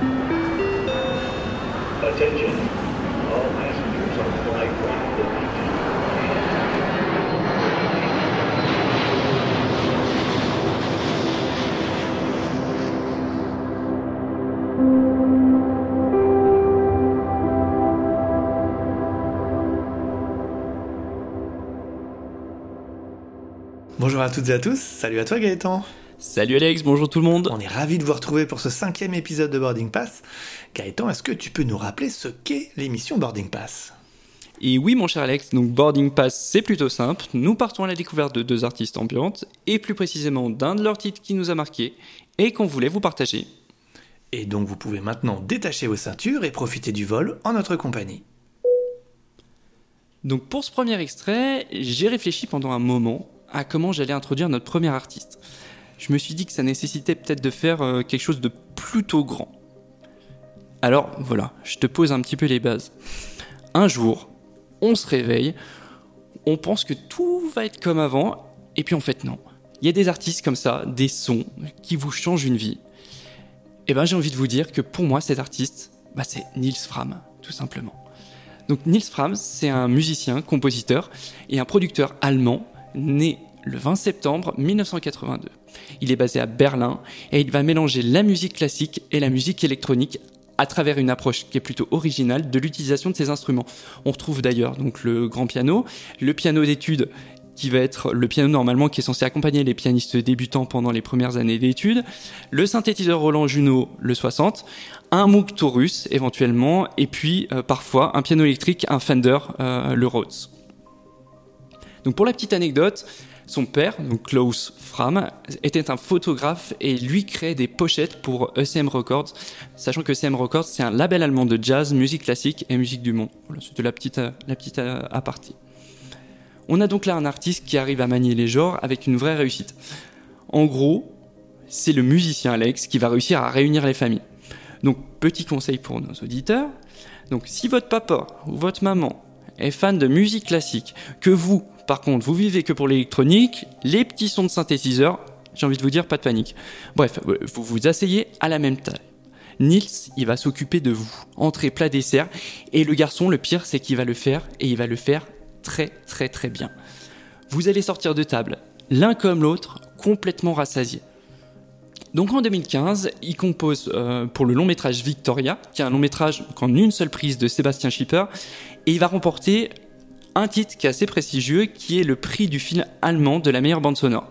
Attention, all passengers on flight 1 Bonjour à toutes et à tous, salut à toi Gaëtan Salut Alex, bonjour tout le monde. On est ravis de vous retrouver pour ce cinquième épisode de Boarding Pass. Gaëtan, est-ce que tu peux nous rappeler ce qu'est l'émission Boarding Pass? Et oui mon cher Alex, donc Boarding Pass c'est plutôt simple, nous partons à la découverte de deux artistes ambiantes, et plus précisément d'un de leurs titres qui nous a marqué et qu'on voulait vous partager. Et donc vous pouvez maintenant détacher vos ceintures et profiter du vol en notre compagnie. Donc pour ce premier extrait, j'ai réfléchi pendant un moment à comment j'allais introduire notre premier artiste. Je me suis dit que ça nécessitait peut-être de faire euh, quelque chose de plutôt grand. Alors voilà, je te pose un petit peu les bases. Un jour, on se réveille, on pense que tout va être comme avant, et puis en fait non. Il y a des artistes comme ça, des sons qui vous changent une vie. Et ben j'ai envie de vous dire que pour moi cet artiste, bah, c'est Nils Fram, tout simplement. Donc Nils Fram, c'est un musicien, compositeur et un producteur allemand né le 20 septembre 1982. Il est basé à Berlin et il va mélanger la musique classique et la musique électronique à travers une approche qui est plutôt originale de l'utilisation de ces instruments. On retrouve d'ailleurs donc le grand piano, le piano d'études qui va être le piano normalement qui est censé accompagner les pianistes débutants pendant les premières années d'études, le synthétiseur Roland Juno le 60, un Moog Taurus éventuellement, et puis euh, parfois un piano électrique, un Fender, euh, le Rhodes. Donc pour la petite anecdote, son père, Klaus Fram, était un photographe et lui créait des pochettes pour ECM Records, sachant que ECM Records c'est un label allemand de jazz, musique classique et musique du monde. Voilà, c'était la petite, la petite euh, aparté. On a donc là un artiste qui arrive à manier les genres avec une vraie réussite. En gros, c'est le musicien Alex qui va réussir à réunir les familles. Donc petit conseil pour nos auditeurs. Donc si votre papa ou votre maman est fan de musique classique, que vous, par contre, vous vivez que pour l'électronique, les petits sons de synthétiseur, j'ai envie de vous dire pas de panique. Bref, vous vous asseyez à la même taille. Nils, il va s'occuper de vous, entrée, plat, dessert, et le garçon, le pire, c'est qu'il va le faire, et il va le faire très très très bien. Vous allez sortir de table, l'un comme l'autre, complètement rassasiés. Donc en 2015, il compose euh, pour le long métrage Victoria, qui est un long métrage en une seule prise de Sébastien Schipper, et il va remporter un titre qui est assez prestigieux, qui est le prix du film allemand de la meilleure bande sonore.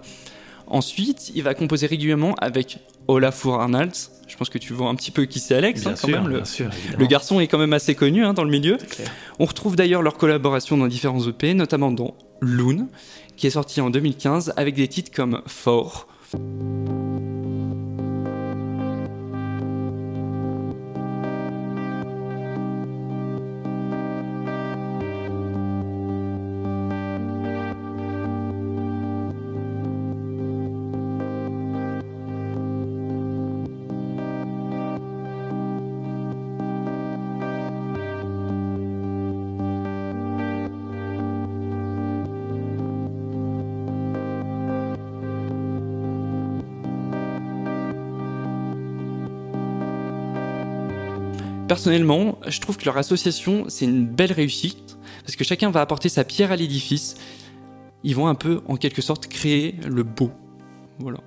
Ensuite, il va composer régulièrement avec Olafur Arnalds. Je pense que tu vois un petit peu qui c'est Alex, Bien hein, quand sûr, même. Le, bien sûr, le garçon est quand même assez connu hein, dans le milieu. On retrouve d'ailleurs leur collaboration dans différents EP, notamment dans Loon, qui est sorti en 2015 avec des titres comme Fort. Personnellement, je trouve que leur association, c'est une belle réussite, parce que chacun va apporter sa pierre à l'édifice. Ils vont un peu, en quelque sorte, créer le beau. Voilà.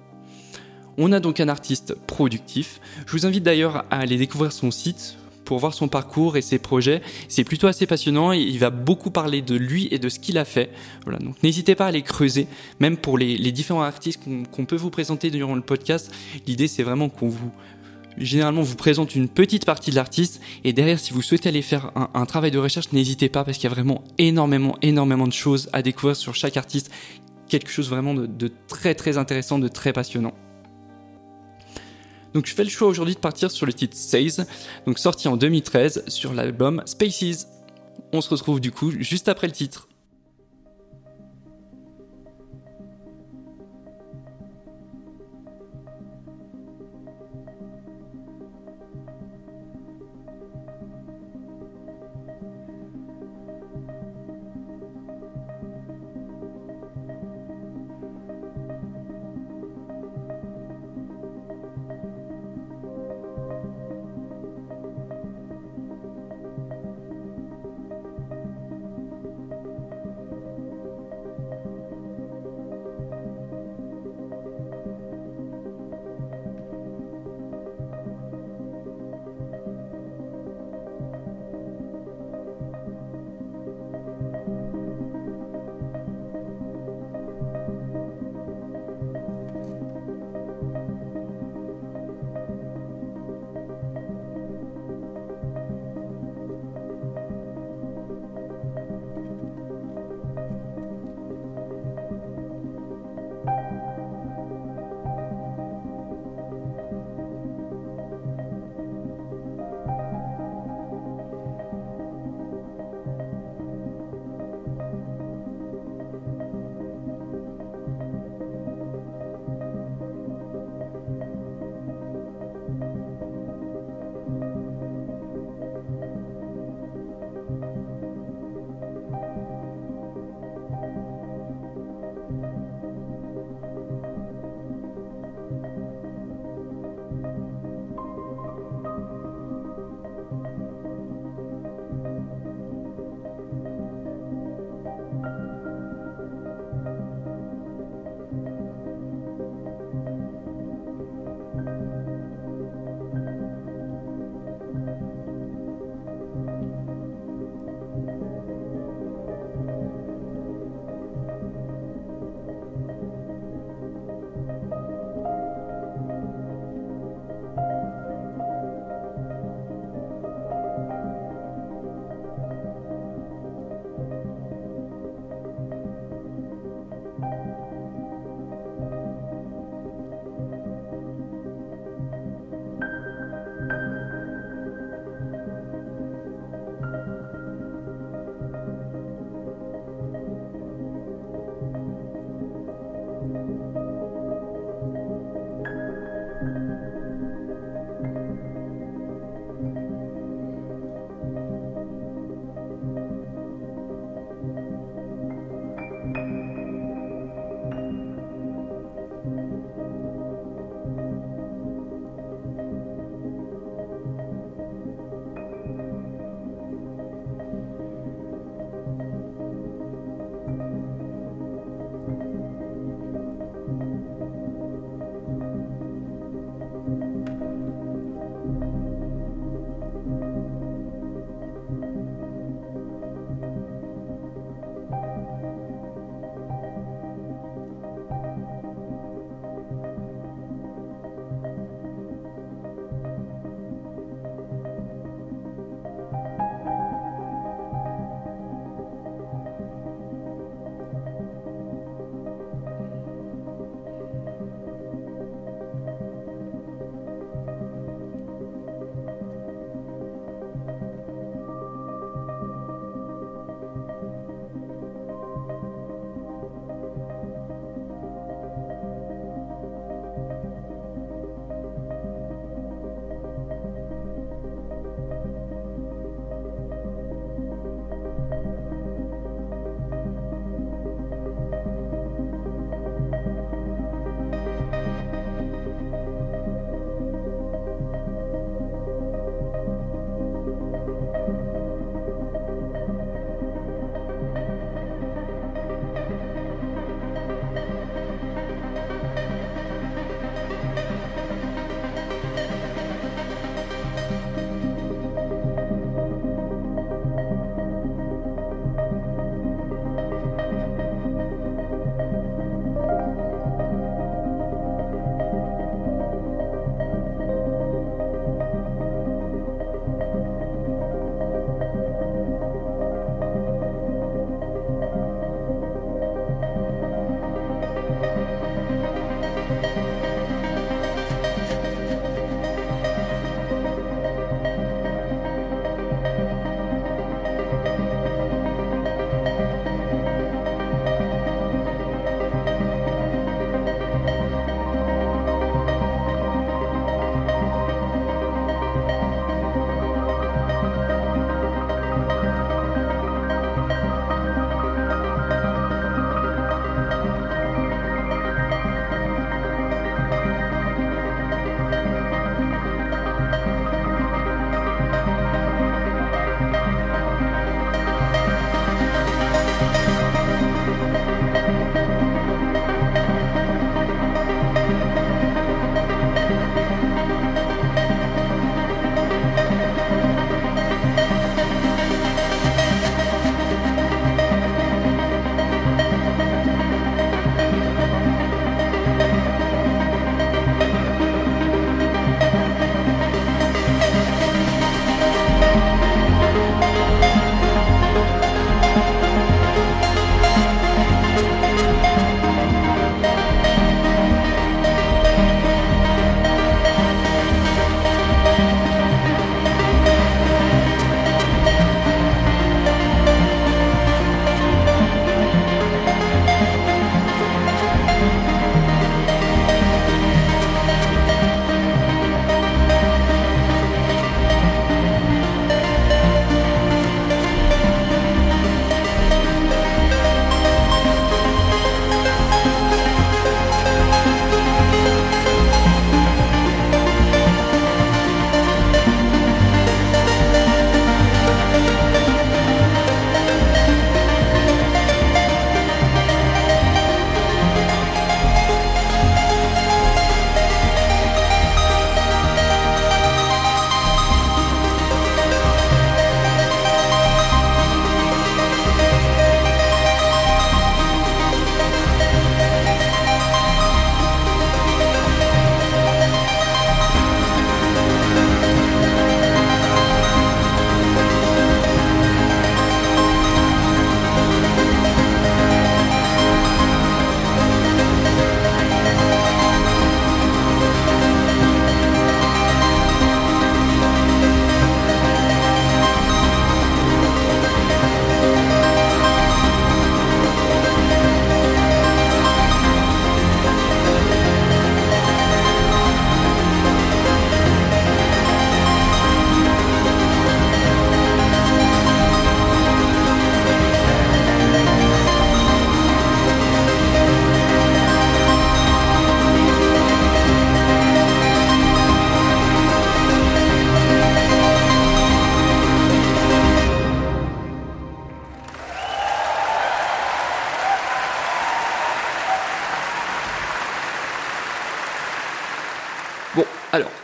On a donc un artiste productif. Je vous invite d'ailleurs à aller découvrir son site pour voir son parcours et ses projets. C'est plutôt assez passionnant et il va beaucoup parler de lui et de ce qu'il a fait. Voilà, donc n'hésitez pas à aller creuser, même pour les, les différents artistes qu'on peut vous présenter durant le podcast. L'idée, c'est vraiment qu'on vous généralement vous présente une petite partie de l'artiste. Et derrière si vous souhaitez aller faire un, travail de recherche n'hésitez pas parce qu'il y a vraiment énormément énormément de choses à découvrir sur chaque artiste. Quelque chose vraiment de, de très très intéressant de très passionnant. Donc je fais le choix aujourd'hui de partir sur le titre Says donc sorti en 2013 sur l'album Spaces. On se retrouve du coup juste après le titre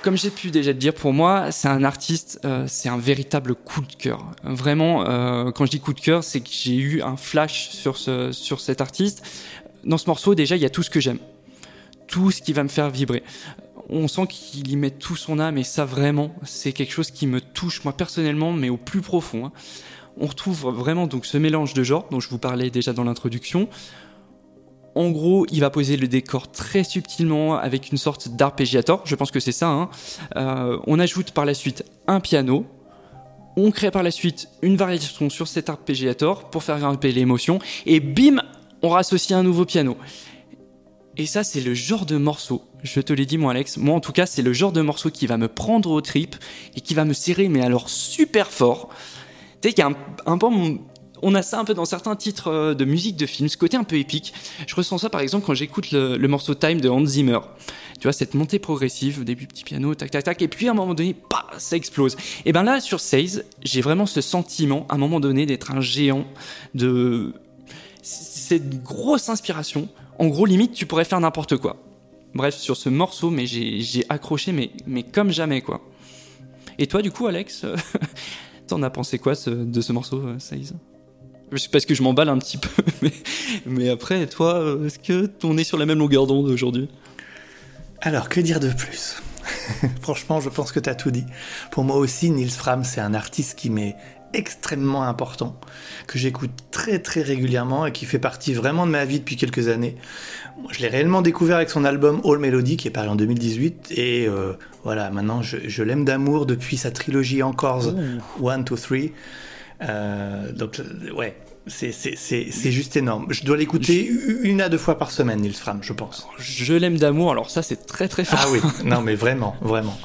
comme j'ai pu déjà le dire, pour moi, c'est un artiste, euh, c'est un véritable coup de cœur. Vraiment, euh, quand je dis coup de cœur, c'est que j'ai eu un flash sur, ce, sur cet artiste. Dans ce morceau, déjà, il y a tout ce que j'aime. Tout ce qui va me faire vibrer. On sent qu'il y met tout son âme et ça, vraiment, c'est quelque chose qui me touche, moi, personnellement, mais au plus profond. hein. On retrouve vraiment donc ce mélange de genres dont je vous parlais déjà dans l'introduction. En gros, il va poser le décor très subtilement avec une sorte d'arpégiator. Je pense que c'est ça. hein. Euh, on ajoute par la suite un piano. On crée par la suite une variation sur cet arpégiator pour faire grimper l'émotion. Et bim, on rassocie un nouveau piano. Et ça, c'est le genre de morceau. Je te l'ai dit, moi, Alex. Moi, en tout cas, c'est le genre de morceau qui va me prendre aux tripes et qui va me serrer, mais alors super fort. Tu sais qu'il y a un, un on a ça un peu dans certains titres euh, de musique de film, ce côté un peu épique. Je ressens ça par exemple quand j'écoute le, morceau Time de Hans Zimmer. Tu vois, cette montée progressive, au début petit piano, tac tac tac, et puis à un moment donné, bah, ça explose. Et ben là, sur Seize, j'ai vraiment ce sentiment, à un moment donné, d'être un géant, de. C'est une grosse inspiration. En gros, limite, tu pourrais faire n'importe quoi. Bref, sur ce morceau, mais j'ai accroché, mais, mais comme jamais, quoi. Et toi, du coup, Alex, t'en as pensé quoi de ce morceau, euh, c'est parce que je m'emballe un petit peu, mais, mais après, toi, est-ce que on est sur la même longueur d'onde aujourd'hui? Alors, que dire de plus? Franchement, je pense que tu as tout dit. Pour moi aussi, Nils Fram, c'est un artiste qui m'est extrêmement important, que j'écoute très très régulièrement et qui fait partie vraiment de ma vie depuis quelques années. Moi, je l'ai réellement découvert avec son album All Melody qui est paru en 2018 et euh, voilà, maintenant je, je l'aime d'amour depuis sa trilogie Encore 1, 2, 3. Euh, donc euh, ouais, c'est- c'est c'est- c'est juste énorme. Je dois l'écouter une à deux fois par semaine, Nils Fram, je pense. Je l'aime d'amour, alors ça, c'est très très fort. Ah oui, non mais vraiment, vraiment.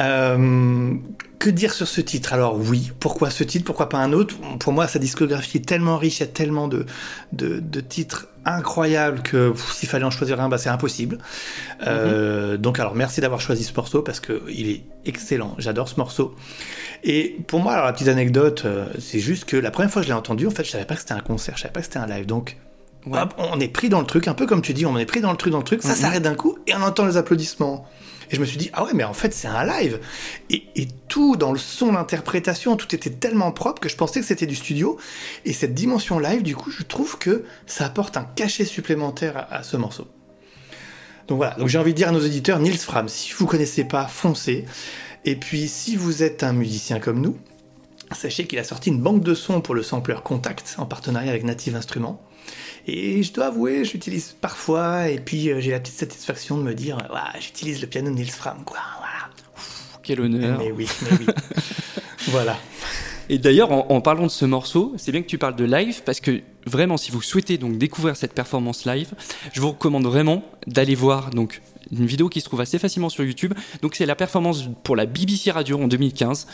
Euh, que dire sur ce titre? Alors oui, pourquoi ce titre? Pourquoi pas un autre? Pour moi, sa discographie est tellement riche, il y a tellement de, de, de titres incroyables que s'il fallait en choisir un, bah, c'est impossible. Euh, donc alors merci d'avoir choisi ce morceau parce que il est excellent. J'adore ce morceau. Et pour moi, alors la petite anecdote, euh, c'est juste que la première fois que je l'ai entendu, en fait, je savais pas que c'était un concert, je savais pas que c'était un live. Donc Ouais. on est pris dans le truc, un peu comme tu dis, on est pris dans le truc, dans le truc, ça Mhm. s'arrête d'un coup et on entend les applaudissements. Et je me suis dit, ah ouais, mais en fait, c'est un live. Et, tout dans le son, l'interprétation, tout était tellement propre que je pensais que c'était du studio. Et cette dimension live, du coup, je trouve que ça apporte un cachet supplémentaire à, à ce morceau. Donc voilà, donc j'ai envie de dire à nos auditeurs, Nils Fram, si vous connaissez pas, foncez. Et puis, si vous êtes un musicien comme nous, sachez qu'il a sorti une banque de sons pour le sampler Contact en partenariat avec Native Instruments. Et je dois avouer, j'utilise parfois, et puis euh, j'ai la petite satisfaction de me dire, euh, Ouah, j'utilise le piano de Nils Fram, quoi. Voilà. Quel honneur. Mais oui, mais oui. voilà. Et d'ailleurs, en, en parlant de ce morceau, c'est bien que tu parles de live parce que vraiment, si vous souhaitez donc découvrir cette performance live, je vous recommande vraiment d'aller voir donc une vidéo qui se trouve assez facilement sur YouTube. Donc c'est la performance pour la BBC Radio en 2015.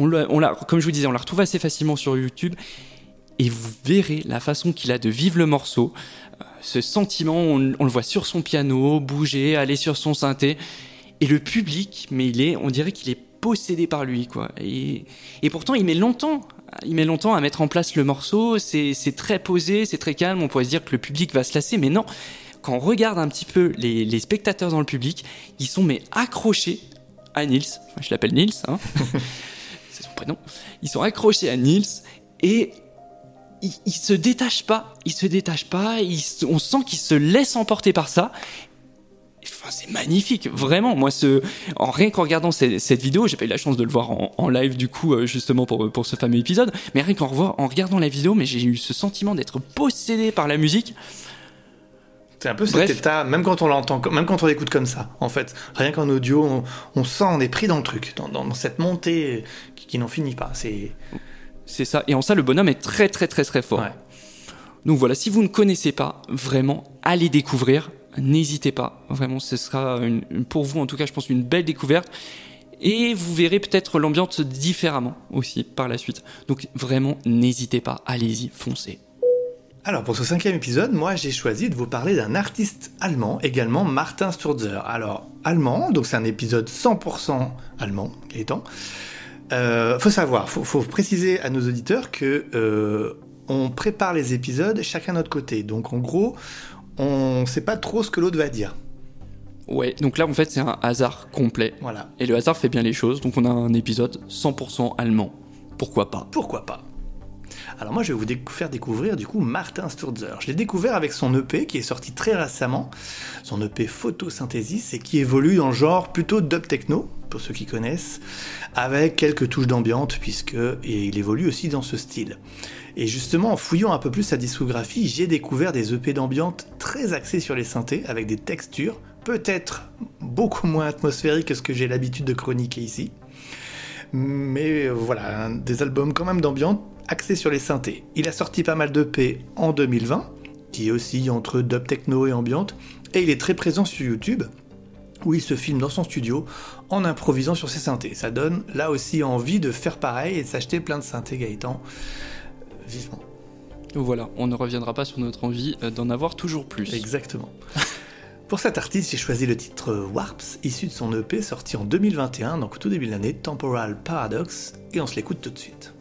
On l'a, on l'a- comme je vous disais, on la retrouve assez facilement sur YouTube et vous verrez la façon qu'il a de vivre le morceau, Euh, ce sentiment, on, on le voit sur son piano, bouger, aller sur son synthé, et le public, mais il est, on dirait qu'il est possédé par lui, quoi. Et, et pourtant, il met longtemps, il met longtemps à mettre en place le morceau. C'est, c'est très posé, c'est très calme. On pourrait se dire que le public va se lasser, mais non. Quand on regarde un petit peu les, les spectateurs dans le public, ils sont mais accrochés à Nils. Enfin, je l'appelle Nils, hein. c'est son prénom. Ils sont accrochés à Nils et il, il se détache pas, il se détache pas, il on sent qu'il se laisse emporter par ça. Enfin, c'est magnifique, vraiment. Moi, ce, en rien qu'en regardant cette, cette vidéo, j'ai pas eu la chance de le voir en, en live du coup, euh, justement pour, pour ce fameux épisode. Mais rien qu'en en regardant la vidéo, mais j'ai eu ce sentiment d'être possédé par la musique. C'est un peu cet Bref. état, même quand on l'entend, même quand on l'écoute comme ça, en fait. Rien qu'en audio, on, on sent, on est pris dans le truc, dans cette montée qui, qui n'en finit pas. C'est. C'est ça. Et en ça, le bonhomme est très, très, très, très fort. Ouais. Donc voilà, si vous ne connaissez pas, vraiment, allez découvrir. N'hésitez pas. Vraiment, ce sera une- une- pour vous, en tout cas, je pense, une belle découverte. Et vous verrez peut-être l'ambiance différemment aussi par la suite. Donc vraiment, n'hésitez pas. Allez-y, foncez. Alors pour ce cinquième épisode, moi j'ai choisi de vous parler d'un artiste allemand, également Martin Sturzer. Alors allemand, donc c'est un épisode 100% allemand, Gaëtan. Euh, faut savoir, faut, faut préciser à nos auditeurs que euh, on prépare les épisodes chacun de notre côté. Donc en gros, on sait pas trop ce que l'autre va dire. Ouais, donc là en fait c'est un hasard complet. Voilà. Et le hasard fait bien les choses, donc on a un épisode 100% allemand. Pourquoi pas? Pourquoi pas? Alors moi je vais vous faire découvrir du coup Martin Sturzer. Je l'ai découvert avec son EP qui est sorti très récemment, son EP Photosynthesis et qui évolue dans le genre plutôt dub techno, pour ceux qui connaissent, avec quelques touches d'ambiance puisque il évolue aussi dans ce style. Et justement en fouillant un peu plus sa discographie, j'ai découvert des EP d'ambiance très axés sur les synthés avec des textures peut-être beaucoup moins atmosphériques que ce que j'ai l'habitude de chroniquer ici. Mais voilà, des albums quand même d'ambiance axés sur les synthés. Il a sorti pas mal d'EP en 2020, qui est aussi entre dub techno et ambiante, et il est très présent sur YouTube, où il se filme dans son studio en improvisant sur ses synthés. Ça donne là aussi envie de faire pareil et de s'acheter plein de synthés Gaëtan. Vivement. Voilà, on ne reviendra pas sur notre envie euh, d'en avoir toujours plus. Exactement. Pour cet artiste, j'ai choisi le titre Warps, issu de son EP sorti en 2021, donc au tout début de l'année, Temporal Paradox, et on se l'écoute tout de suite.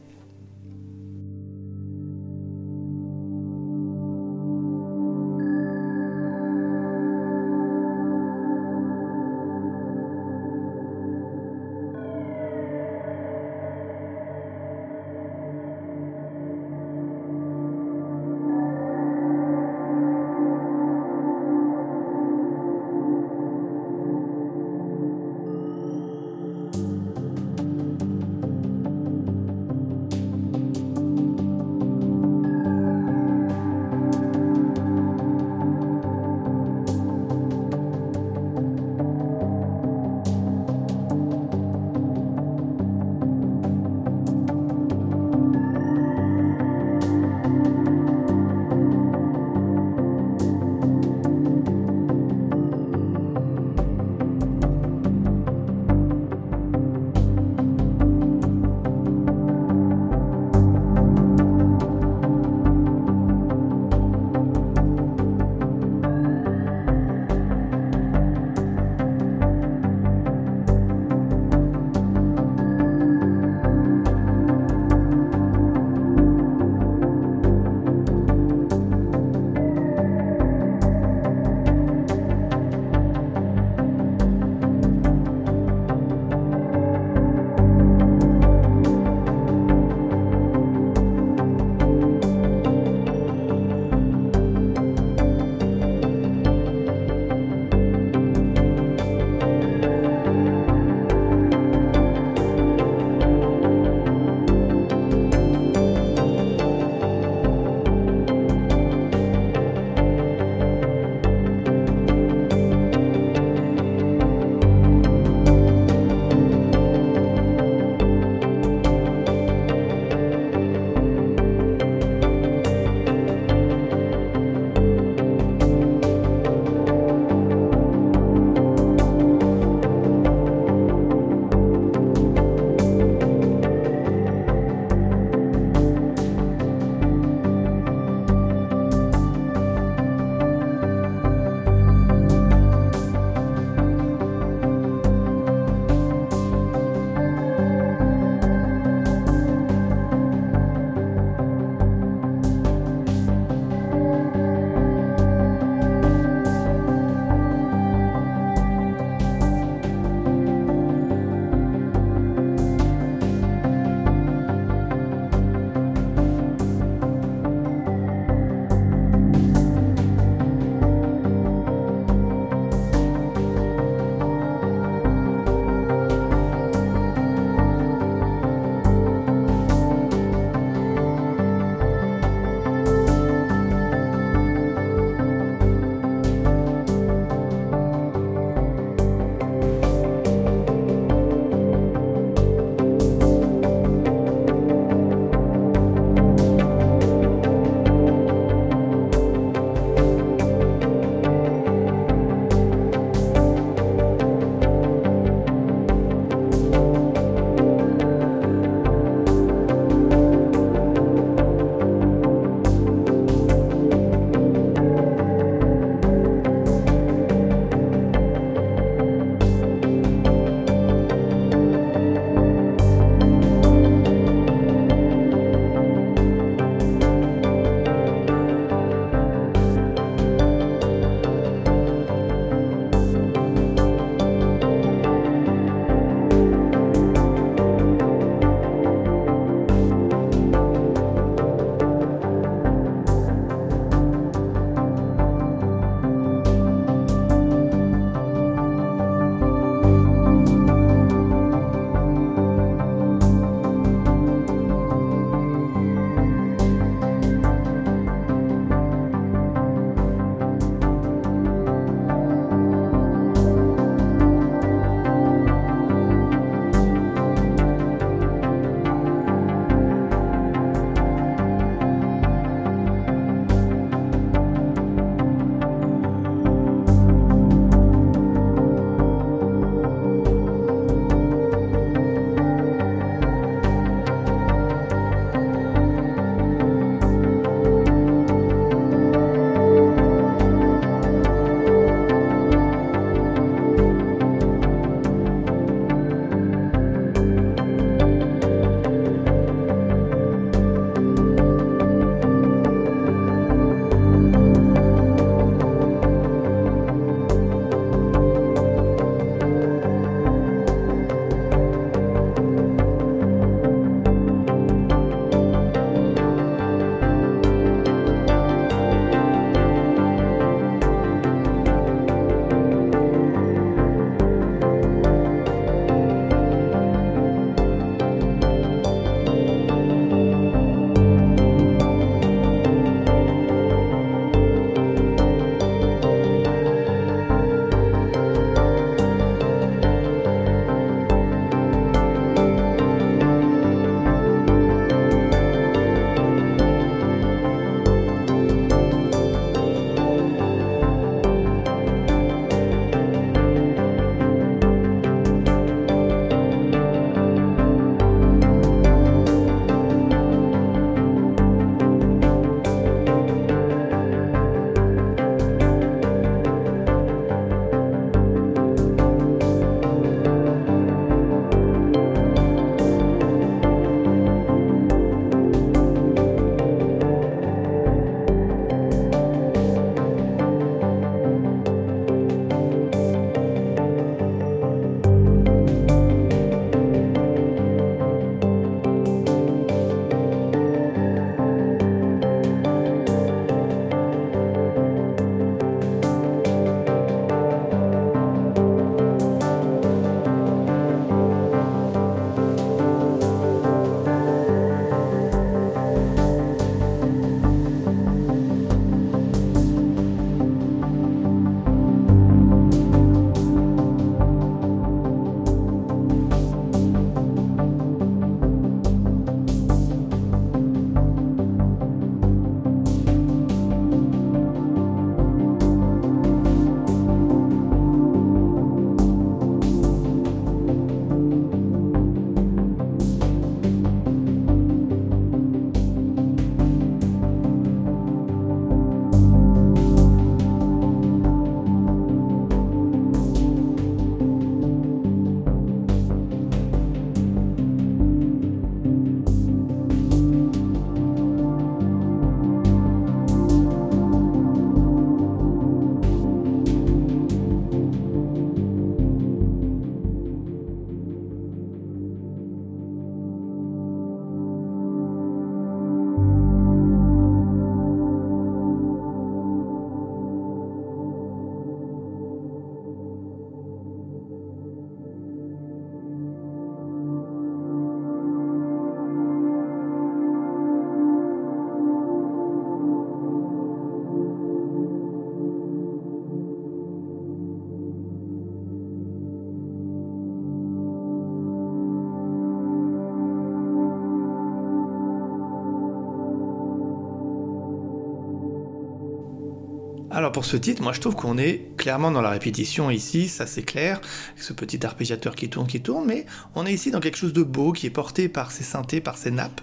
Alors pour ce titre, moi je trouve qu'on est clairement dans la répétition ici, ça c'est clair, avec ce petit arpégiateur qui tourne, qui tourne, mais on est ici dans quelque chose de beau qui est porté par ces synthés, par ces nappes.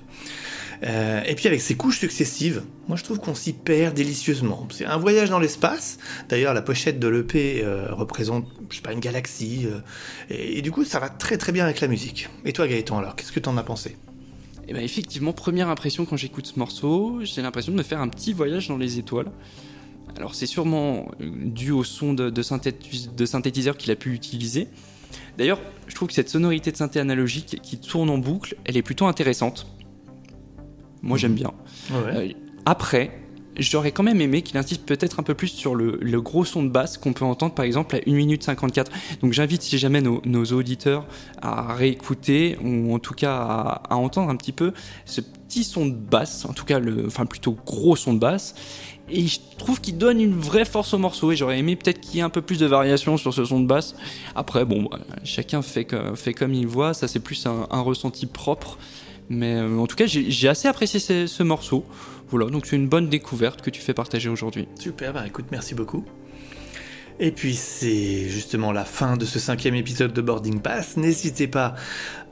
Euh, et puis avec ces couches successives, moi je trouve qu'on s'y perd délicieusement. C'est un voyage dans l'espace. D'ailleurs, la pochette de l'EP euh, représente, je sais pas, une galaxie. euh, et, du coup, ça va très très bien avec la musique. Et toi, Gaëtan, alors, qu'est-ce que t'en as pensé? Et ben effectivement, première impression quand j'écoute ce morceau, j'ai l'impression de me faire un petit voyage dans les étoiles. Alors c'est sûrement euh, dû au son de, de, synthétis- de synthétiseur qu'il a pu utiliser. D'ailleurs, je trouve que cette sonorité de synthé analogique qui tourne en boucle, elle est plutôt intéressante. Moi j'aime bien. Euh, après, j'aurais quand même aimé qu'il insiste peut-être un peu plus sur le, le gros son de basse qu'on peut entendre par exemple à 1 minute 54. Donc j'invite si jamais nos, nos auditeurs à réécouter ou en tout cas à, à entendre un petit peu ce petit son de basse, en tout cas le, enfin plutôt gros son de basse. Et je trouve qu'il donne une vraie force au morceau et j'aurais aimé peut-être qu'il y ait un peu plus de variation sur ce son de basse. Après, bon, bah, chacun fait, comme il voit, ça c'est plus un, ressenti propre. Mais euh, en tout cas, j'ai j'ai assez apprécié ce, ce morceau. Voilà, donc c'est une bonne découverte que tu fais partager aujourd'hui. Super, bah écoute, merci beaucoup. Et puis c'est justement la fin de ce cinquième épisode de Boarding Pass. N'hésitez pas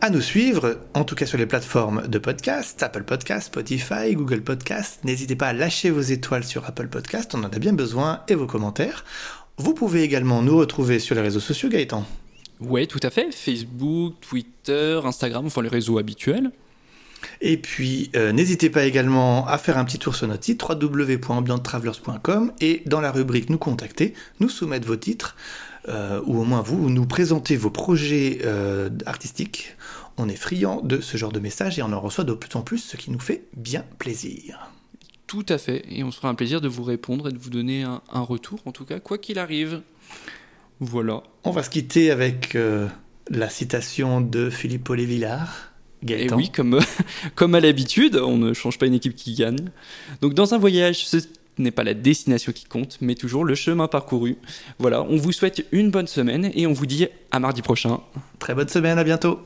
à nous suivre, en tout cas sur les plateformes de podcast, Apple Podcast, Spotify, Google Podcast. N'hésitez pas à lâcher vos étoiles sur Apple Podcast, on en a bien besoin, et vos commentaires. Vous pouvez également nous retrouver sur les réseaux sociaux, Gaëtan. Ouais, tout à fait. Facebook, Twitter, Instagram, enfin les réseaux habituels. Et puis, euh, n'hésitez pas également à faire un petit tour sur notre site www.ambienttravelers.com et dans la rubrique Nous contacter, nous soumettre vos titres, euh, ou au moins vous, nous présenter vos projets euh, artistiques. On est friand de ce genre de messages et on en reçoit de plus en plus, ce qui nous fait bien plaisir. Tout à fait. Et on se fera un plaisir de vous répondre et de vous donner un, un retour, en tout cas, quoi qu'il arrive. Voilà. On va se quitter avec la citation de Philippe Et oui, comme, comme à l'habitude, on ne change pas une équipe qui gagne. Donc dans un voyage, ce n'est pas la destination qui compte, mais toujours le chemin parcouru. Voilà, on vous souhaite une bonne semaine et on vous dit à mardi prochain. Très bonne semaine, à bientôt.